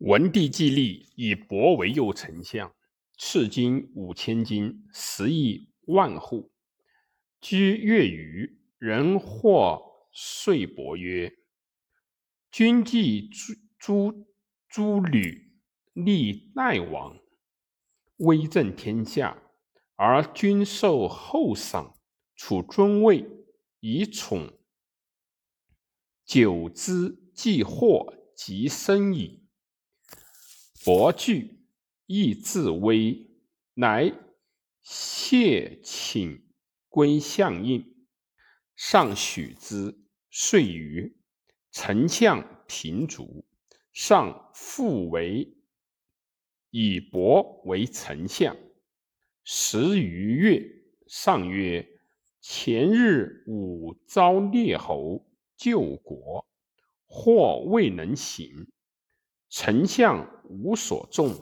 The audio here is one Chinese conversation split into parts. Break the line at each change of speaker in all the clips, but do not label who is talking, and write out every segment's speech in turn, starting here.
文帝既立，以伯为右丞相，赐金五千金，十亿万户。居越余，人或遂伯曰：“君既诸诸吕，立代王，威震天下，而君受厚赏，处尊位，以宠，久之，既祸及生矣。”伯惧，亦自危，乃谢请归相印，上许之。遂于丞相平卒，上复为以伯为丞相。十余月，上曰：“前日吾遭列侯救国，或未能行。”丞相无所重，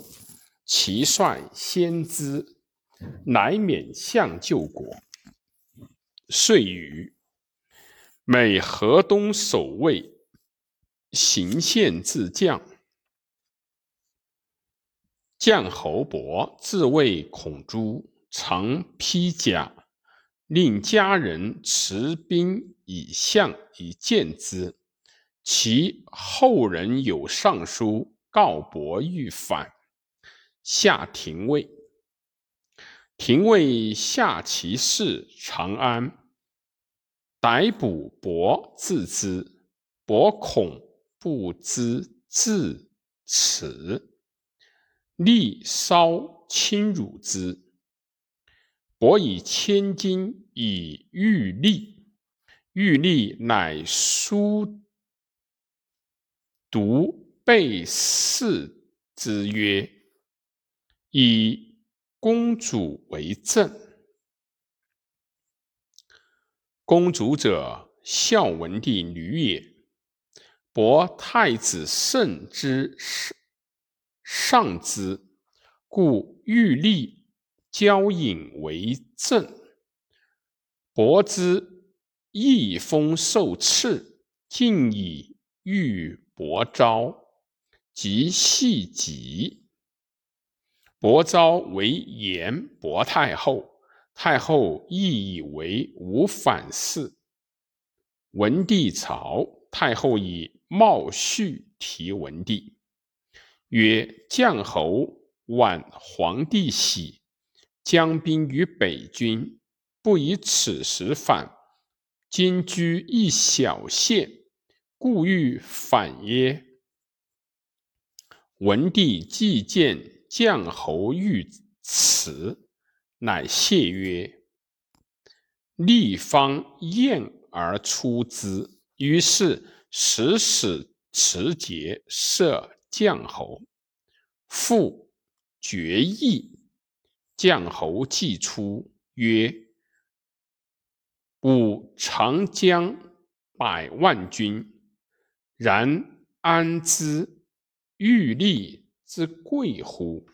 其帅先知，乃免相救国。遂与每河东守卫，行县自将。将侯伯自谓孔朱，常披甲，令家人持兵以相以见之。其后人有上书告伯欲反，下廷尉。廷尉下其事长安，逮捕伯自之。伯恐不知至耻，力稍侵辱之。伯以千金以御吏，御吏乃书。独备侍之曰：“以公主为政。公主者，孝文帝女也。伯太子圣之上之，故欲立交引为政。伯之义封受赐，尽以御。”伯昭即系己，伯昭为延伯太后，太后亦以为无反事。文帝朝，太后以茂序提文帝，曰：“将侯挽皇帝玺，将兵于北军，不以此时反，今居一小县。”故欲反耶？文帝既见将侯遇辞，乃谢曰：“立方宴而出之。”于是使使持节设将侯，复决意。将侯既出，曰：“吾长江百万军。”然安知欲立之贵乎？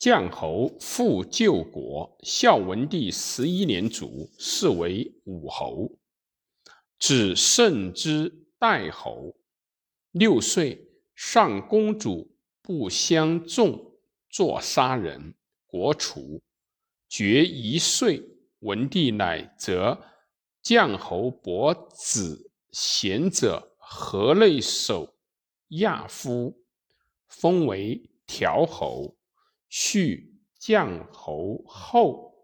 绛侯复救国。孝文帝十一年卒，是为武侯。子胜之代侯。六岁，上公主不相纵，作杀人，国除。爵一岁，文帝乃择绛侯伯子。贤者河内守亚夫，封为条侯，续将侯后。